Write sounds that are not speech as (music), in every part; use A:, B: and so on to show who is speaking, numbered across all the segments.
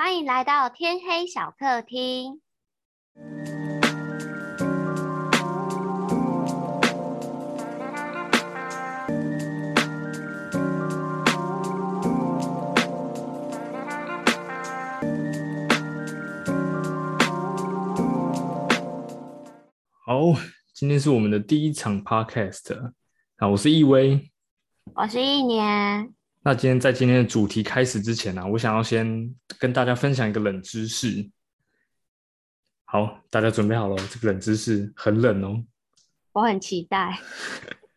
A: 欢迎来到天黑小客厅。
B: 好，今天是我们的第一场 podcast 啊，我是易威，
A: 我是一年。
B: 那今天在今天的主题开始之前呢、我想要先跟大家分享一个冷知识。好，大家准备好了，这个冷知识很冷哦。
A: 我很期待。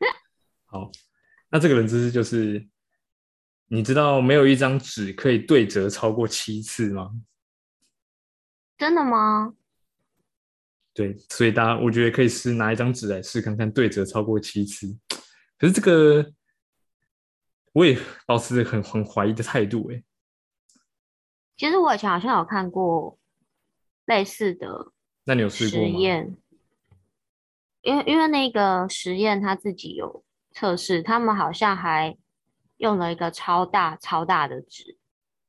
A: (laughs)
B: 好，那这个冷知识就是，你知道没有一张纸可以对折超过七次吗？
A: 真的吗？
B: 对，所以大家我觉得可以试拿一张纸来试看看对折超过七次。可是这个我也保持着很很怀疑的态度，哎，
A: 其实我以前好像有看过类似的
B: 那你有试过
A: 实
B: 吗？
A: 验，因为因为那个实验他自己有测试，他们好像还用了一个超大超大的纸，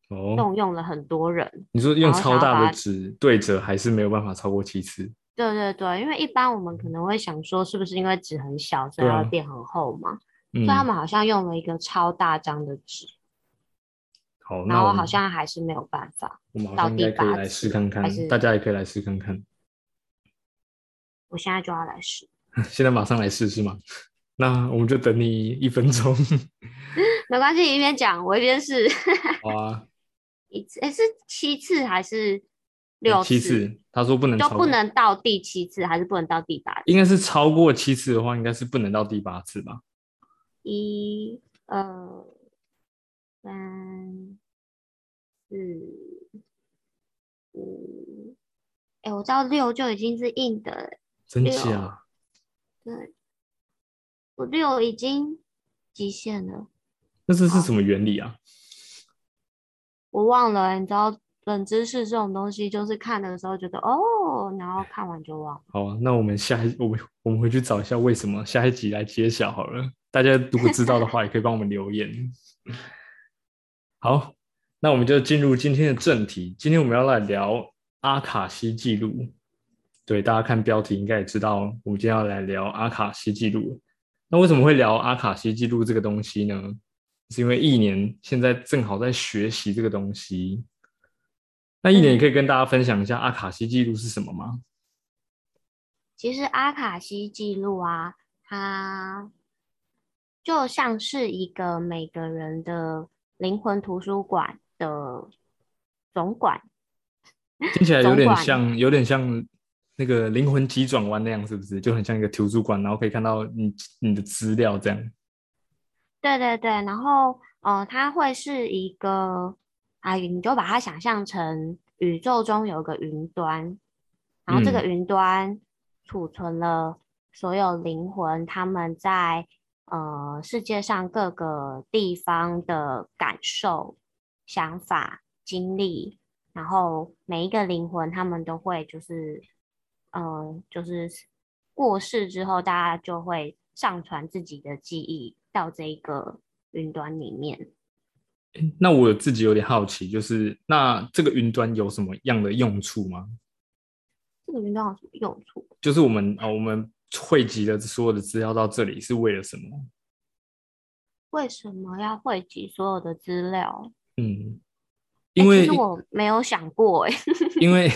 B: 哦，
A: 动用了很多人。
B: 你说用超大的纸对折还是没有办法超过七次？
A: 对对对，因为一般我们可能会想说，是不是因为纸很小，所以要变很厚嘛？
B: 嗯
A: 所以，他们好像用了一个超大张的纸，
B: 好，
A: 然后好
B: 那我们
A: 像还是没有办法。
B: 我们好像应该可以来试看看，大家也可以来试看看。
A: 我现在就要来试。(laughs)
B: 现在马上来试是吗？那我们就等你一分钟。(laughs)
A: 没关系，一边讲我一边试。
B: 好啊，(laughs)
A: 一次，诶，是七次还是六
B: 七次，他说不能
A: 就不，能到第七次，还是不能到第八次？
B: 应该是超过七次的话，应该是不能到第八次吧？
A: 一、二、三、四、五。哎，我到六就已经是硬的了，
B: 真
A: 六
B: 假？
A: 对，我六已经极限了，
B: 那这是什么原理啊？
A: 我忘了欸。你知道冷知识这种东西，就是看的时候觉得哦，然后看完就忘。
B: 好啊，那我们下一我们我们回去找一下为什么，下一集来揭晓好了。大家如果知道的话，也可以帮我们留言。好，那我们就进入今天的正题。今天我们要来聊阿卡西记录。对，大家看标题应该也知道，我们今天要来聊阿卡西记录。那为什么会聊阿卡西记录这个东西呢？是因为一年现在正好在学习这个东西。那一年也可以跟大家分享一下阿卡西记录是什么吗？
A: 其实阿卡西记录啊，它就像是一个每个人的灵魂图书馆的总管。
B: 听起来有点像，有点像那个灵魂急转弯那样，是不是？就很像一个图书馆，然后可以看到你你的资料这样。
A: 对对对，然后呃，它会是一个啊，你就把它想象成宇宙中有个云端，然后这个
B: 嗯
A: 云端储存了所有灵魂他们在呃世界上各个地方的感受、想法、经历，然后每一个灵魂他们都会就是嗯、呃就是过世之后，大家就会上传自己的记忆到这一个云端里面。
B: 那我自己有点好奇，就是那这个云端有什么样的用处吗？
A: 这个云端有什么用处？
B: 就是我们啊、哦我们汇集的所有的资料到这里是为了什么？
A: 为什么要汇集所有的资料？
B: 嗯，因为、
A: 其实我没有想过、(laughs) 欸，
B: 因为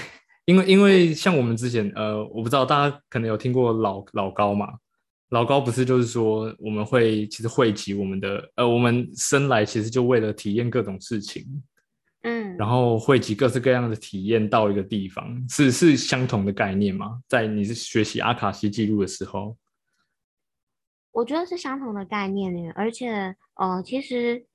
B: 因为因为像我们之前呃，我不知道大家可能有听过老老高嘛，老高不是就是说我们会其实汇集我们的呃，我们生来其实就为了体验各种事情，
A: 嗯，
B: 然后汇集各式各样的体验到一个地方，是是相同的概念吗？在你是学习阿卡西记录的时候，
A: 我觉得是相同的概念呢，而且，呃，其实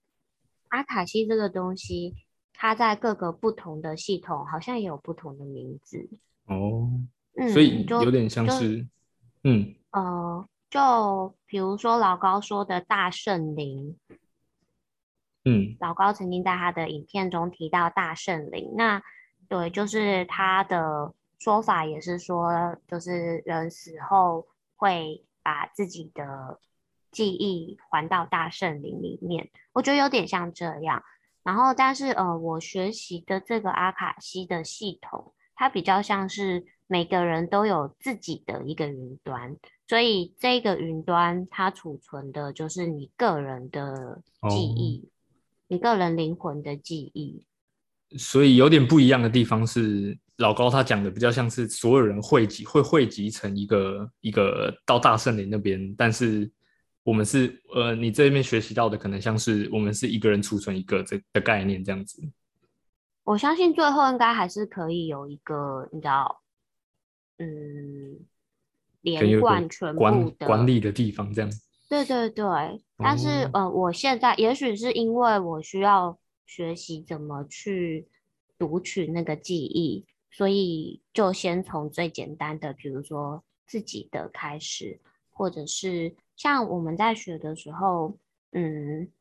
A: 阿卡西这个东西，它在各个不同的系统好像也有不同的名字，
B: 哦，
A: 嗯，
B: 所以有点像
A: 是
B: 嗯。
A: 呃，就比如说老高说的大圣灵，
B: 嗯
A: 老高曾经在他的影片中提到大圣灵，那对，就是他的说法也是说，就是人死后会把自己的记忆还到大圣灵里面，我觉得有点像这样。然后，但是呃，我学习的这个阿卡西的系统，它比较像是每个人都有自己的一个云端，所以这个云端它储存的就是你个人的记忆，你个人灵魂的记忆。
B: 所以有点不一样的地方是，老高他讲的比较像是所有人汇集，会汇集成一个一个到大圣林那边，但是。我们是呃，你这边学习到的可能像是我们是一个人储存一个这的概念这样子。
A: 我相信最后应该还是可以有一个你知道，嗯，连贯全部
B: 的管理的地方这样。
A: 对对对，但是呃，我现在也许是因为我需要学习怎么去读取那个记忆，所以就先从最简单的，比如说自己的开始，或者是。像我们在学的时候，嗯，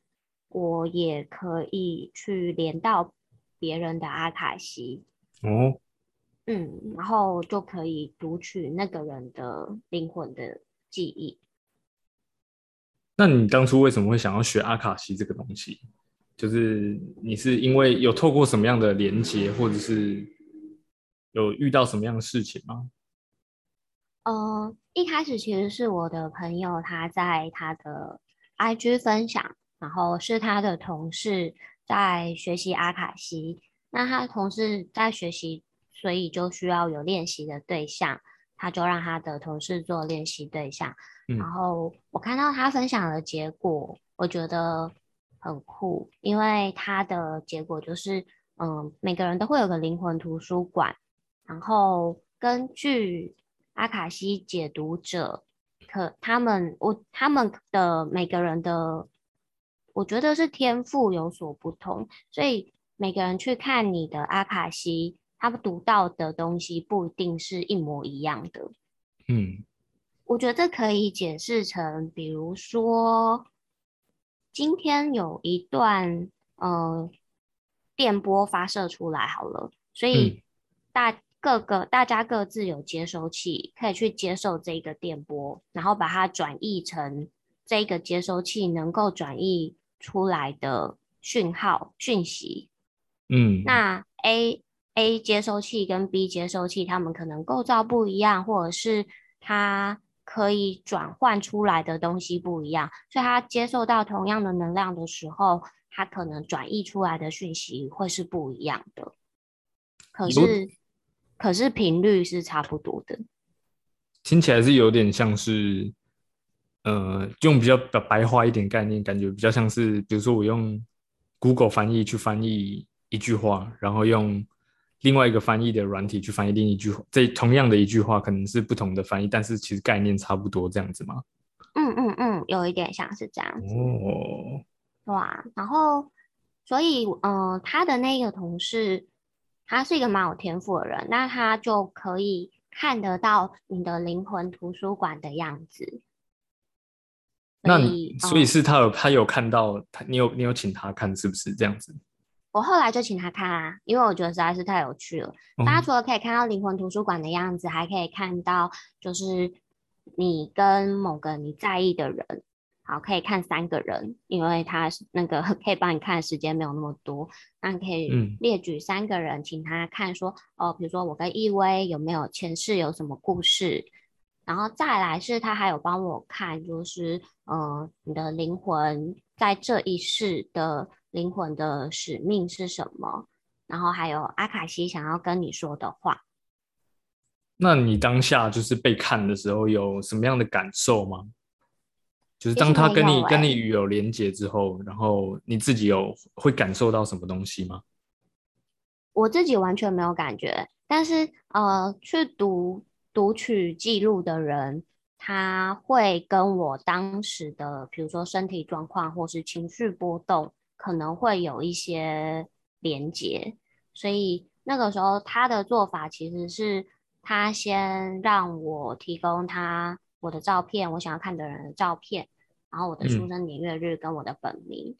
A: 我也可以去连到别人的阿卡西，哦，嗯，然后就可以读取那个人的灵魂的记忆。
B: 那你当初为什么会想要学阿卡西这个东西？就是你是因为有透过什么样的连接，或者是有遇到什么样的事情吗？
A: 呃，一开始其实是我的朋友他在他的 IG 分享，然后是他的同事在学习阿卡西。那他同事在学习，所以就需要有练习的对象，他就让他的同事做练习对象。然后我看到他分享的结果，我觉得很酷，因为他的结果就是，嗯，每个人都会有个灵魂图书馆，然后根据。阿卡西解读者，可他们我他们的每个人的，我觉得是天赋有所不同，所以每个人去看你的阿卡西，他们读到的东西不一定是一模一样的。嗯，我觉得可以解释成，比如说今天有一段呃电波发射出来好了，所以大。各个大家各自有接收器，可以去接受这个电波，然后把它转译成这个接收器能够转译出来的讯号讯息。嗯，那 A A 接收器跟 B 接收器，它们可能构造不一样，或者是它可以转换出来的东西不一样，所以它接受到同样的能量的时候，它可能转译出来的讯息会是不一样的。可是。可是频率是差不多的，
B: 听起来是有点像是，呃，用比较白白话一点概念，感觉比较像是，比如说我用 Google 翻译去翻译一句话，然后用另外一个翻译的软体去翻译另一句话，这同样的一句话可能是不同的翻译，但是其实概念差不多，这样子吗？
A: 嗯嗯嗯，有一点像是这样子。哦，哇，然后所以，呃，他的那个同事。他是一个蛮有天赋的人，那他就可以看得到你的灵魂图书馆的样子。
B: 那你所以是他有他有看到他，你有你有请他看是不是这样子？
A: 我后来就请他看啊，因为我觉得实在是太有趣了。大家除了可以看到灵魂图书馆的样子，还可以看到就是你跟某个你在意的人。好，可以看三个人，因为他那个 (laughs) 可以帮你看的时间没有那么多，那你可以列举三个人，请他看说，哦，比如说我跟易威有没有前世有什么故事，然后再来是他还有帮我看，就是嗯，你的灵魂在这一世的灵魂的使命是什么，然后还有阿卡西想要跟你说的话。
B: 那你当下就是被看的时候有什么样的感受吗？就是当他跟你跟你有连接之后，然后你自己有会感受到什么东西吗？
A: 我自己完全没有感觉，但是呃，去读读取记录的人，他会跟我当时的，比如说身体状况或是情绪波动，可能会有一些连接，所以那个时候他的做法其实是他先让我提供他。我的照片，我想要看的人的照片，然后我的出生年月日跟我的本名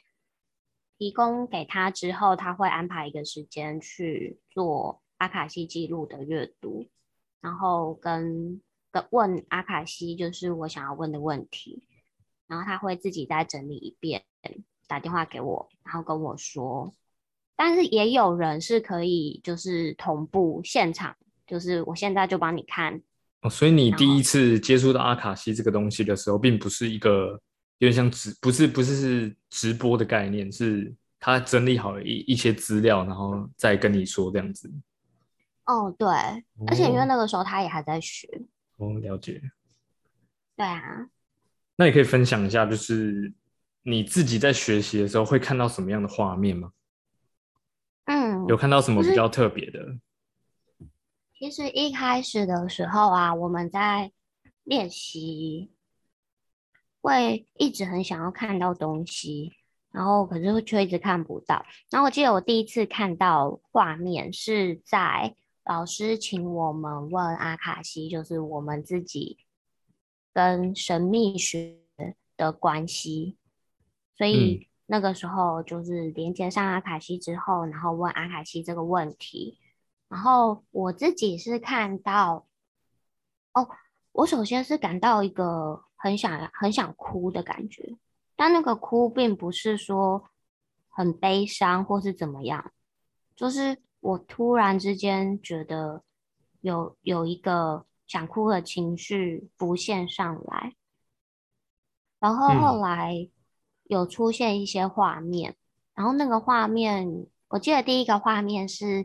A: 提供给他之后，他会安排一个时间去做阿卡西记录的阅读，然后跟跟问阿卡西就是我想要问的问题，然后他会自己再整理一遍，打电话给我，然后跟我说但是也有人是可以就是同步现场，就是我现在就帮你看。
B: 哦，所以你第一次接触到阿卡西这个东西的时候，并不是一个有点像直，不是不是是直播的概念，是他整理好一一些资料，然后再跟你说这样子。
A: 哦，对，而且因为
B: 哦
A: 那个时候他也还在学。
B: 哦，了解。
A: 对啊，
B: 那你可以分享一下，就是你自己在学习的时候会看到什么样的画面吗？
A: 嗯，
B: 有看到什么比较特别的？
A: 其实一开始的时候啊，我们在练习，会一直很想要看到东西，然后可是却一直看不到。然后我记得我第一次看到画面是在老师请我们问阿卡西，就是我们自己跟神秘学的关系，所以那个时候就是连接上阿卡西之后，然后问阿卡西这个问题。然后我自己是看到，哦，我首先是感到一个很想很想哭的感觉，但那个哭并不是说很悲伤或是怎么样，就是我突然之间觉得有有一个想哭的情绪浮现上来，然后后
B: 嗯。
A: 来有出现一些画面，然后那个画面，我记得第一个画面是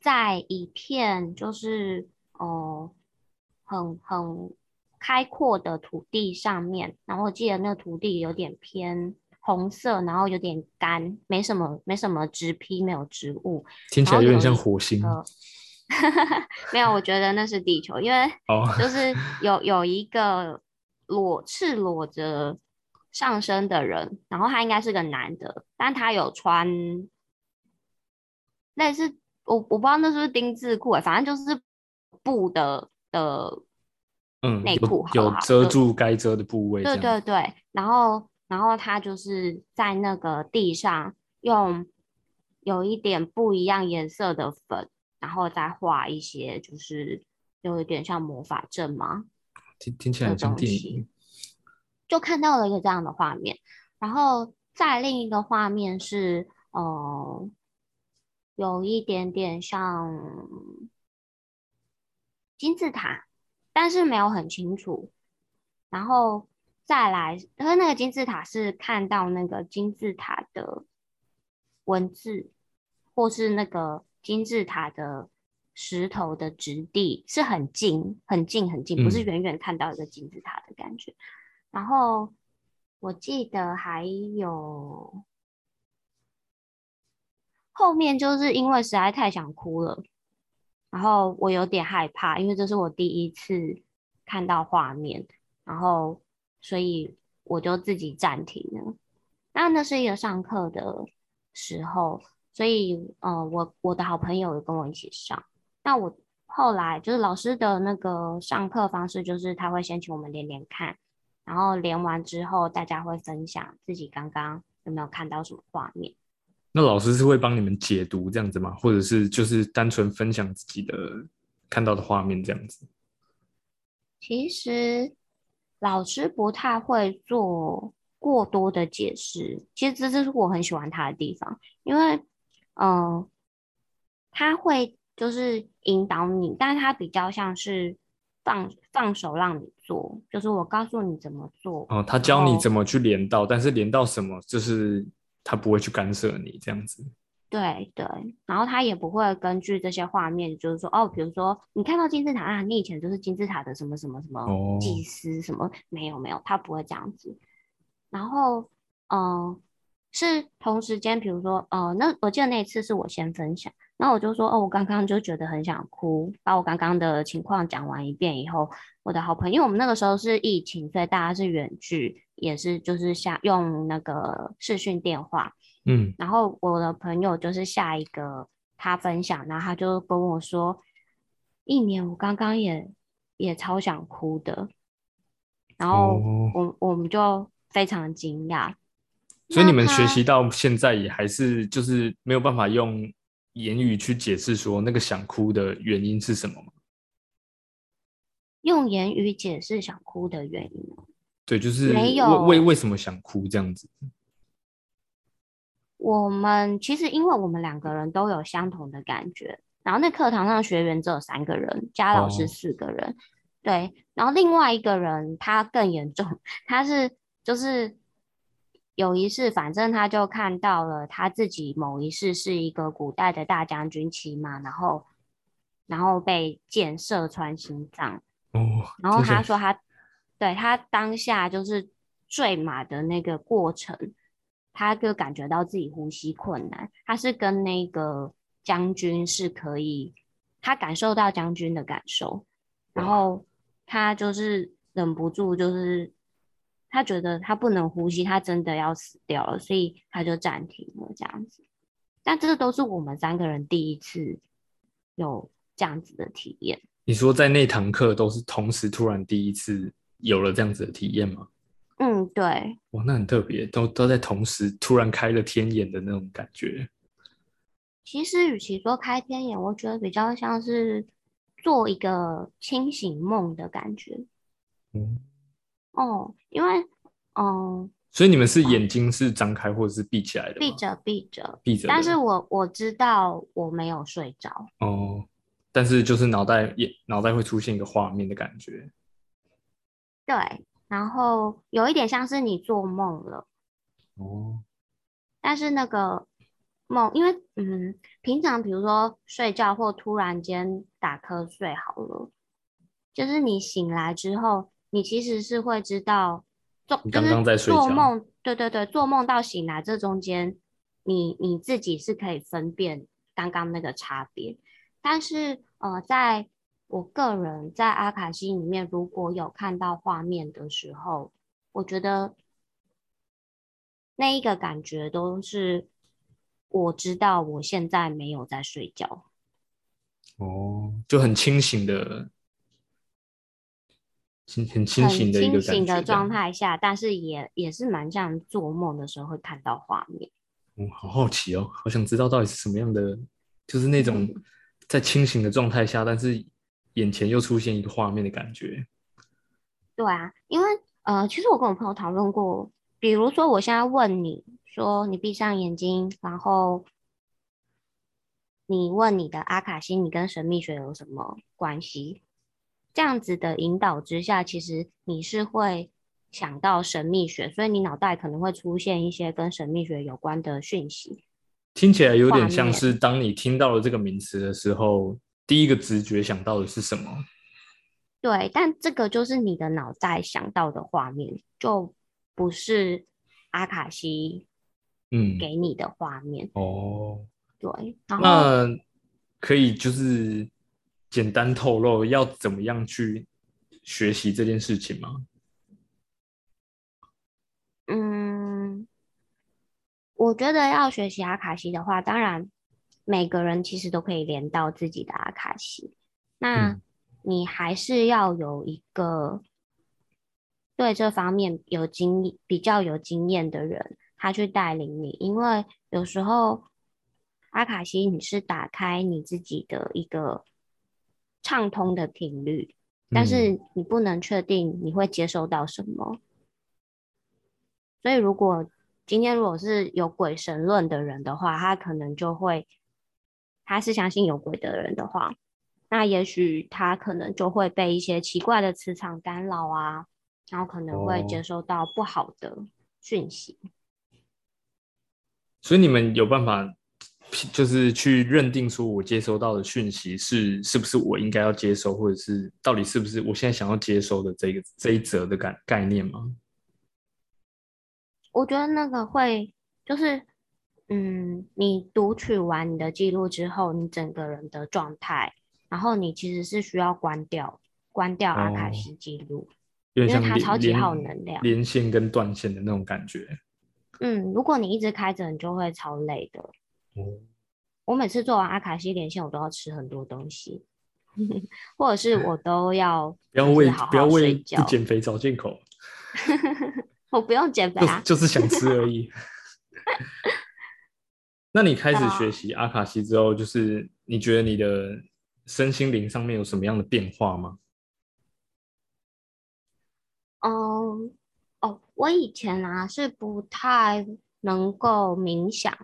A: 在一片就是哦、呃、很很开阔的土地上面，然后我记得那个土地有点偏红色，然后有点干，没什么没什么植批，没有植物，
B: 听起来有点像火星
A: 个 (laughs) 没有，我觉得那是地球，因为
B: 哦。
A: 就是有有一个裸赤裸着上身的人，然后他应该是个男的，但他有穿类似我我不知道那是不是丁字裤欸，反正就是布的的
B: 嗯，
A: 内裤好
B: 有遮住该遮的部位，
A: 对对对，然后然后他就是在那个地上用有一点不一样颜色的粉，然后再画一些就是有一点像魔法阵吗，
B: 听听起来很像电影。
A: 就看到了一个这样的画面。然后再另一个画面是，呃，有一点点像金字塔，但是没有很清楚。然后再来，因为那个金字塔是看到那个金字塔的文字，或是那个金字塔的石头的质地是很近、很近、很近，不是
B: 嗯
A: 远远看到一个金字塔的感觉。然后我记得还有后面就是因为实在太想哭了，然后我有点害怕，因为这是我第一次看到画面，然后所以我就自己暂停了。那那是一个上课的时候，所以呃，我我的好朋友有跟我一起上。那我后来就是老师的那个上课方式，就是他会先请我们连连看，然后连完之后，大家会分享自己刚刚有没有看到什么画面。
B: 那老师是会帮你们解读这样子吗？或者是就是单纯分享自己的看到的画面这样子？
A: 其实老师不太会做过多的解释，其实这是我很喜欢他的地方，因为嗯、呃他会就是引导你，但是他比较像是放放手让你做，就是我告诉你怎么做，
B: 哦，他教你怎么去连到，但是连到什么，就是他不会去干涉你这样子。
A: 对对，然后他也不会根据这些画面，就是说哦，比如说你看到金字塔啊，你以前就是金字塔的什么什么什么
B: 哦
A: 祭司什么，没有没有，他不会这样子。然后嗯、呃是同时间，比如说呃，那我记得那一次是我先分享，那我就说哦，我刚刚就觉得很想哭，把我刚刚的情况讲完一遍以后，我的好朋友，因为我们那个时候是疫情，所以大家是远距，也是就是下用那个视讯电话。
B: 嗯，
A: 然后我的朋友就是下一个他分享，然后他就跟我说，一年我刚刚也也超想哭的，然后
B: 哦
A: 我、我们就非常惊讶。
B: 所以你们学习到现在也还是就是没有办法用言语去解释说那个想哭的原因是什么吗？
A: 用言语解释想哭的原因哦，
B: 对，就是为
A: 没有
B: 为为什么想哭这样子。
A: 我们其实因为我们两个人都有相同的感觉，然后那课堂上学员只有三个人，加老师四个人，对，然后另外一个人他更严重，他是就是有一世，反正他就看到了他自己某一世是一个古代的大将军骑马，然后然后被箭射穿心脏，
B: 哦，
A: 然后他说他对他当下就是坠马的那个过程，他就感觉到自己呼吸困难。他是跟那个将军是可以，他感受到将军的感受，然后他就是忍不住，就是他觉得他不能呼吸，他真的要死掉了，所以他就暂停了这样子。但这都是我们三个人第一次有这样子的体验。
B: 你说在那堂课都是同时突然第一次有了这样子的体验吗？
A: 嗯，对，
B: 哇，那很特别，都都在同时突然开了天眼的那种感觉。
A: 其实与其说开天眼，我觉得比较像是做一个清醒梦的感觉。
B: 嗯，
A: 哦，因为哦，
B: 所以你们是眼睛是张开或者是闭起来的吗？
A: 闭着闭着，
B: 闭着。
A: 但是我我知道我没有睡着。
B: 哦，但是就是脑袋也脑袋会出现一个画面的感觉。
A: 对，然后有一点像是你做梦了，
B: 哦，
A: 但是那个梦，因为嗯，平常比如说睡觉或突然间打瞌睡好了，就是你醒来之后，你其实是会知道做
B: 刚
A: 就是
B: 刚在睡觉
A: 做梦，对对对，做梦到醒来这中间，你你自己是可以分辨刚刚那个差别，但是呃，在我个人在阿卡西里面，如果有看到画面的时候，我觉得那一个感觉都是我知道我现在没有在睡觉。
B: 哦，就很清醒的，清很清醒的一个
A: 清醒的
B: 感觉这样
A: 状。态下，但是也也是蛮像做梦的时候会看到画面。
B: 嗯，好好奇哦，好想知道到底是什么样的，就是那种在清醒的状态下，但是眼前又出现一个画面的感觉。
A: 对啊，因为呃，其实我跟我朋友讨论过，比如说我现在问你说，你闭上眼睛，然后你问你的阿卡西，你跟神秘学有什么关系？这样子的引导之下，其实你是会想到神秘学，所以你脑袋可能会出现一些跟神秘学有关的讯息。
B: 听起来有点像是当你听到了这个名词的时候，第一个直觉想到的是什么？
A: 对，但这个就是你的脑袋想到的画面，就不是阿卡西
B: 嗯，
A: 给你的画面。
B: 哦，
A: 对，
B: 那可以就是简单透露要怎么样去学习这件事情吗？
A: 嗯，我觉得要学习阿卡西的话，当然每个人其实都可以连到自己的阿卡西，那
B: 嗯。
A: 你还是要有一个对这方面有经比较有经验的人，他去带领你，因为有时候阿卡西你是打开你自己的一个畅通的频率，但
B: 嗯
A: 是你不能确定你会接收到什么。所以，如果今天如果是有鬼神论的人的话，他可能就会，他是相信有鬼的人的话，那也许他可能就会被一些奇怪的磁场干扰啊，然后可能会
B: 哦
A: 接收到不好的讯息。
B: 所以你们有办法，就是去认定说我接收到的讯息是是不是我应该要接收，或者是到底是不是我现在想要接收的这个这一则的概概念吗？
A: 我觉得那个会就是，嗯，你读取完你的记录之后，你整个人的状态，然后你其实是需要关掉关掉阿卡
B: 哦
A: 西记录。因为它超级耗能量
B: 连线跟断线的那种感觉。
A: 嗯，如果你一直开着，你就会超累的。
B: 哦，
A: 我每次做完阿卡西连线，我都要吃很多东西，(laughs) 或者是我都要
B: 不要为不要为。减肥找借口，(laughs)
A: 我不用减肥啊，
B: 就就是想吃而已。(laughs) 那你开始学习阿卡西之后，就是你觉得你的身心灵上面有什么样的变化吗？
A: 嗯，哦，我以前啊是不太能够冥想，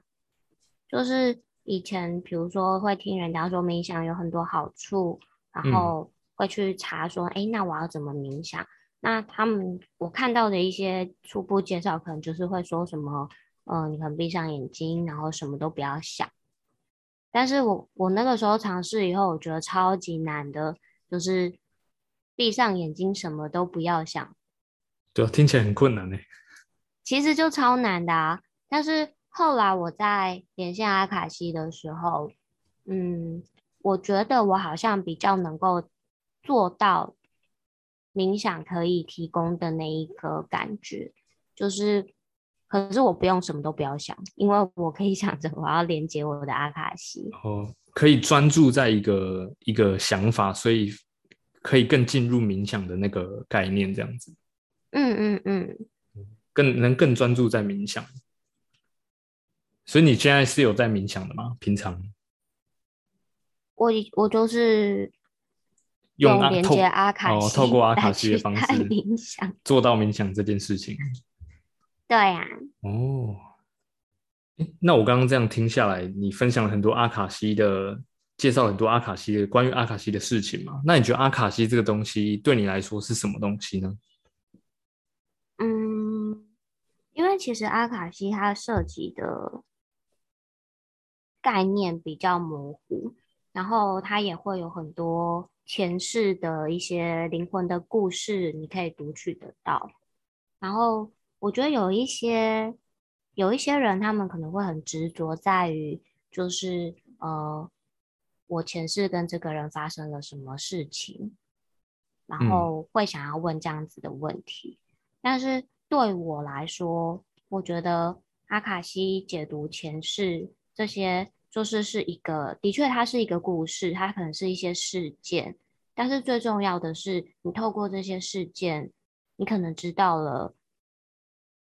A: 就是以前比如说会听人家说冥想有很多好处，然后会去查说，哎，那我要怎么冥想？那他们我看到的一些初步介绍，可能就是会说什么，嗯，你可能闭上眼睛，然后什么都不要想。但是我我那个时候尝试以后，我觉得超级难的，就是闭上眼睛，什么都不要想。
B: 对，听起来很困难呢。
A: 其实就超难的啊！但是后来我在连线阿卡西的时候，嗯，我觉得我好像比较能够做到。冥想可以提供的那一个感觉，就是，可是我不用什么都不要想，因为我可以想着我要连接我的阿卡西。
B: 哦，可以专注在一个一个想法，所以可以更进入冥想的那个概念，这样子。
A: 嗯嗯嗯，
B: 更能更专注在冥想。所以你现在是有在冥想的吗？平常？
A: 我我就是。
B: 用
A: 连接阿卡
B: 西，透过阿卡西的方式
A: 冥想，
B: 做到冥想这件事情。
A: 对呀。
B: 哦。那我刚刚这样听下来，你分享了很多阿卡西的，介绍很多阿卡西的关于阿卡西的事情嘛？那你觉得阿卡西这个东西对你来说是什么东西呢？
A: 嗯，因为其实阿卡西它涉及的概念比较模糊，然后它也会有很多。前世的一些灵魂的故事，你可以读取得到。然后，我觉得有一些有一些人，他们可能会很执着在于，就是呃，我前世跟这个人发生了什么事情，然后会想要问这样子的问题。但是对我来说，我觉得阿卡西解读前世这些。就是是一个，的确，它是一个故事，它可能是一些事件，但是最重要的是，你透过这些事件，你可能知道了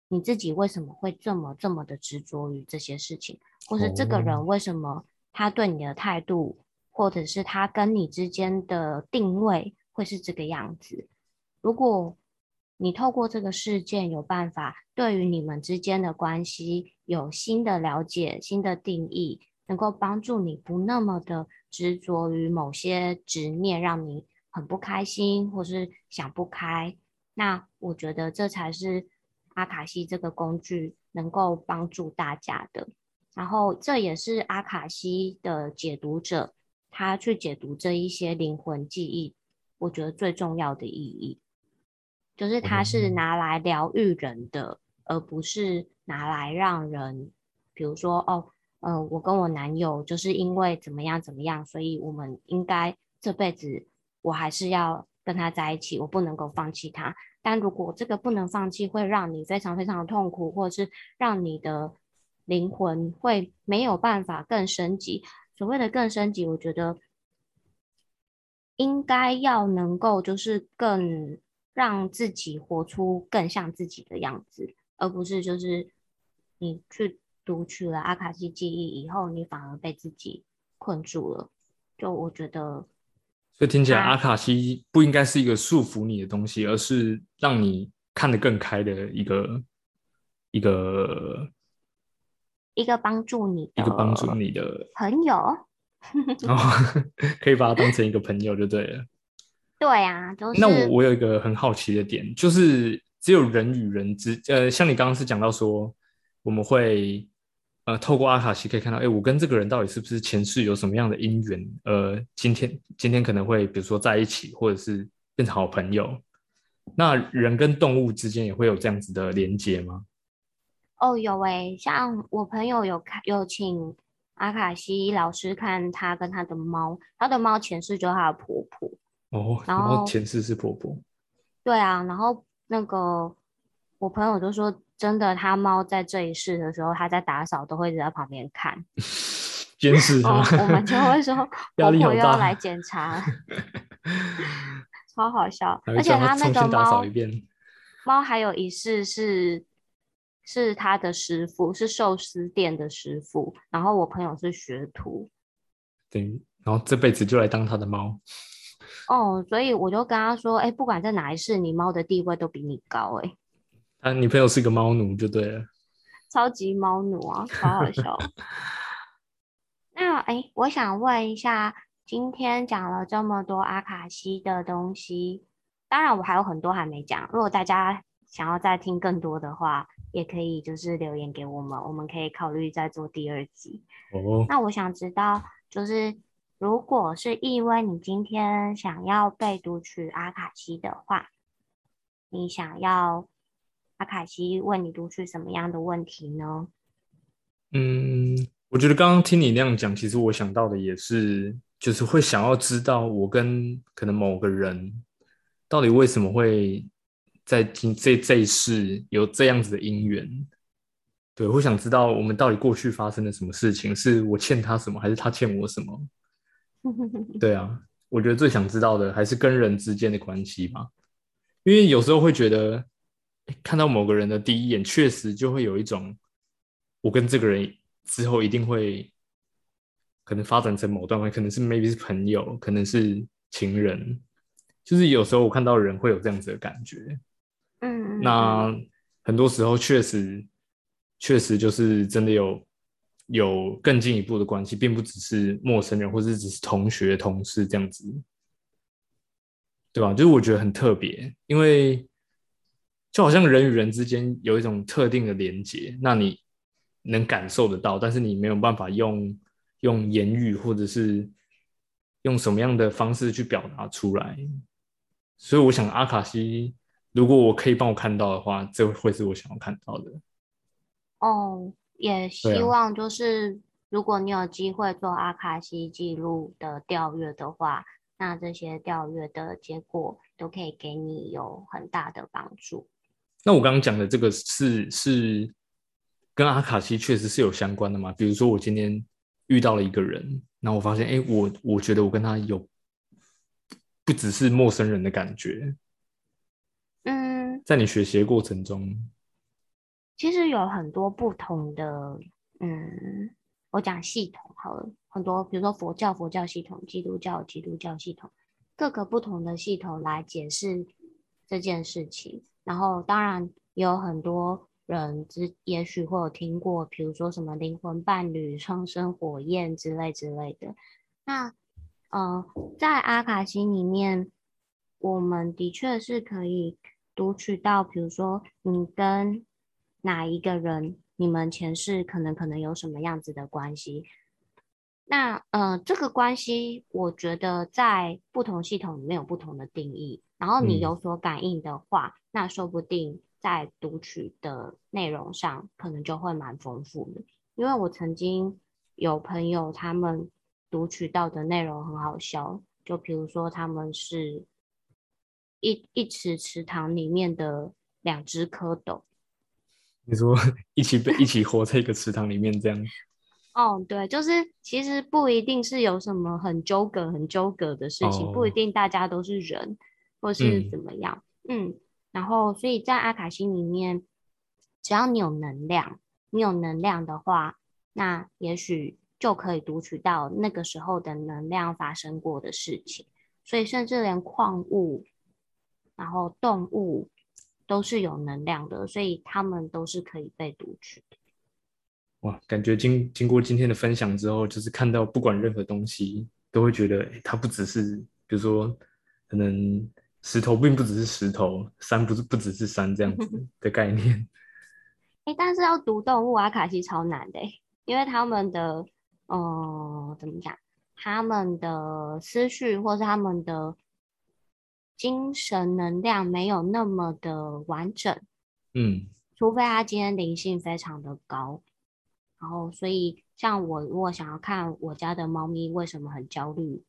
A: 你自己为什么会这么这么的执着于这些事情，或是这个人为什么他对你的态度，或者是他跟你之间的定位会是这个样子。如果你透过这个事件有办法对于你们之间的关系有新的了解、新的定义。能够帮助你不那么的执着于某些执念，让你很不开心，或是想不开。那我觉得这才是阿卡西这个工具能够帮助大家的。然后这也是阿卡西的解读者他去解读这一些灵魂记忆，我觉得最重要的意义，就是它是拿来疗愈人的，而不是拿来让人，比如说哦。嗯，我跟我男友就是因为怎么样怎么样，所以我们应该这辈子我还是要跟他在一起，我不能够放弃他。但如果这个不能放弃，会让你非常非常的痛苦，或者是让你的灵魂会没有办法更升级。所谓的更升级，我觉得应该要能够就是更让自己活出更像自己的样子，而不是就是你去。读取了阿卡西记忆以后，你反而被自己困住了。就我觉得，
B: 所以听起来阿卡西不应该是一个束缚你的东西，而是让你看得更开的一个一个
A: 一个帮助你
B: 一个帮助你的
A: 朋友。
B: 哦，(laughs) 可以把它当成一个朋友就对了。
A: 对啊，就是
B: 那我我有一个很好奇的点，就是只有人与人之呃，像你刚刚是讲到说我们会。呃，透过阿卡西可以看到，哎，我跟这个人到底是不是前世有什么样的因缘？呃，今天今天可能会比如说在一起，或者是变成好朋友。那人跟动物之间也会有这样子的连接吗？
A: 哦，有诶，像我朋友有看有请阿卡西老师看他跟他的猫，他的猫前世就是他的婆婆。
B: 哦，然后前世是婆婆。
A: 对啊，然后那个我朋友就说。真的，他猫在这一世的时候，他在打扫，都会在旁边看，(laughs)
B: 监视他。
A: 我们就会说，(laughs) 婆婆要来检查，(laughs) 超好笑。而且他那个猫，猫还有一世是是他的师傅，是寿司店的师傅。然后我朋友是学徒，
B: 等于，然后这辈子就来当他的猫。
A: 哦，所以我就跟他说，哎，不管在哪一世，你猫的地位都比你高，哎。
B: 啊，女朋友是个猫奴就对了，
A: 超级猫奴啊，(laughs) 超好笑。那哎，我想问一下，今天讲了这么多阿卡西的东西，当然我还有很多还没讲。如果大家想要再听更多的话，也可以就是留言给我们，我们可以考虑再做第二集。
B: 哦，
A: 那我想知道，就是如果是因为你今天想要被读取阿卡西的话，你想要阿卡西问你读取什么样的问题呢？
B: 嗯，我觉得刚刚听你那样讲，其实我想到的也是，就是会想要知道我跟可能某个人到底为什么会在今这这一世有这样子的因缘。对，我想知道我们到底过去发生了什么事情，是我欠他什么，还是他欠我什么？(laughs) 对啊，我觉得最想知道的还是跟人之间的关系吧，因为有时候会觉得看到某个人的第一眼，确实就会有一种。我跟这个人之后一定会可能发展成某段关系，可能是 maybe 是朋友，可能是情人，就是有时候我看到人会有这样子的感觉。
A: 嗯，
B: 那很多时候确实确实就是真的有有更进一步的关系，并不只是陌生人，或者只是同学、同事这样子，对吧？就是我觉得很特别，因为就好像人与人之间有一种特定的连接，那你。能感受得到，但是你没有办法用用言语或者是用什么样的方式去表达出来。所以我想阿卡西，如果我可以帮我看到的话，这会是我想要看到的。
A: 哦，也希望就是如果你有机会做阿卡西记录的调阅的话，那这些调阅的结果都可以给你有很大的帮助。
B: 那我刚刚讲的这个是是。跟阿卡西确实是有相关的嘛？比如说我今天遇到了一个人，然后我发现，哎，我我觉得我跟他有不只是陌生人的感觉。
A: 嗯，
B: 在你学习的过程中，
A: 其实有很多不同的，嗯，我讲系统好了，很多，比如说佛教佛教系统，基督教基督教系统，各个不同的系统来解释这件事情。然后当然也有很多。人之也许会有听过，比如说什么灵魂伴侣、双生火焰之类之类的。那，呃，在阿卡西里面，我们的确是可以读取到，比如说你跟哪一个人，你们前世可能可能有什么样子的关系。那，呃，这个关系，我觉得在不同系统里面有不同的定义。然后你有所感应的话，那说不定。在读取的内容上，可能就会蛮丰富的。因为我曾经有朋友，他们读取到的内容很好笑，就比如说他们是一一池池塘里面的两只蝌蚪。(laughs)
B: 你说一起被一起活在一个池塘里面这样？(laughs)
A: 哦，对，就是其实不一定是有什么很纠葛、很纠葛的事情，不一定大家都是人，或是怎么样，嗯。然后，所以在阿卡西里面，只要你有能量，你有能量的话，那也许就可以读取到那个时候的能量发生过的事情。所以，甚至连矿物，然后动物都是有能量的，所以他们都是可以被读取的。
B: 哇，感觉经经过今天的分享之后，就是看到不管任何东西，都会觉得它不只是，比如说可能。石头并不只是石头，山不是不只是山这样子 (laughs) 的概念。
A: 哎，但是要读动物阿卡西超难的，因为他们的，呃，怎么讲？他们的思绪或是他们的精神能量没有那么的完整。
B: 嗯，
A: 除非他今天灵性非常的高。然后，所以像我如果想要看我家的猫咪为什么很焦虑，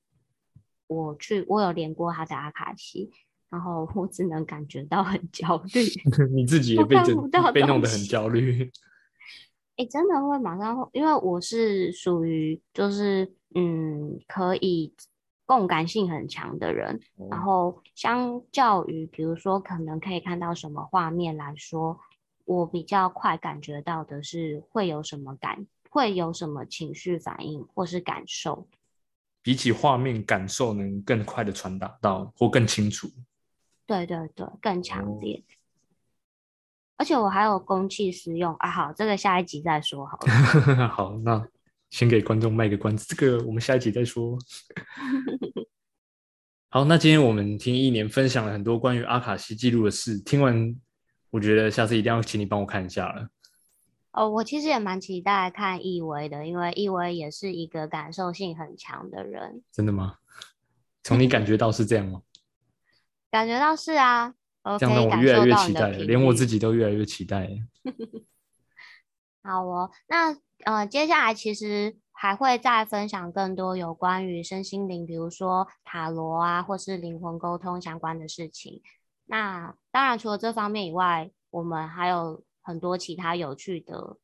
A: 我去，我有连过他的阿卡西。然后我只能感觉到很焦虑，(laughs)
B: 你自己也被被弄得很焦虑。(laughs)
A: 哎，真的会马上，因为我是属于就是嗯，可以共感性很强的人。然后相较于比如说可能可以看到什么画面来说，我比较快感觉到的是会有什么感，会有什么情绪反应或是感受。
B: 比起画面感受能更快的传达到或更清楚。
A: 对对对，更强烈，而且我还有公器私用啊！好，这个下一集再说好了。(laughs)
B: 好，那先给观众卖个关子，这个我们下一集再说。(laughs) 好，那今天我们听一年分享了很多关于阿卡西记录的事，听完我觉得下次一定要请你帮我看一下了。
A: 哦，我其实也蛮期待看易威的，因为易威也是一个感受性很强的人。
B: 真的吗？从你感觉到是这样吗？
A: 感觉到是啊，
B: 这样让我越来越期待了，连我自己都越来越期待。
A: 好哦，那呃，接下来其实还会再分享更多有关于身心灵，比如说塔罗啊，或是灵魂沟通相关的事情。那当然，除了这方面以外，我们还有很多其他有趣的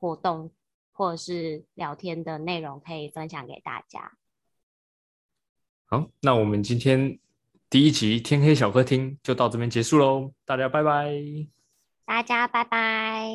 A: 活动或者是聊天的内容可以分享给大家。
B: 好，那我们今天第一集天黑小客厅就到这边结束喽，大家拜拜，
A: 大家拜拜。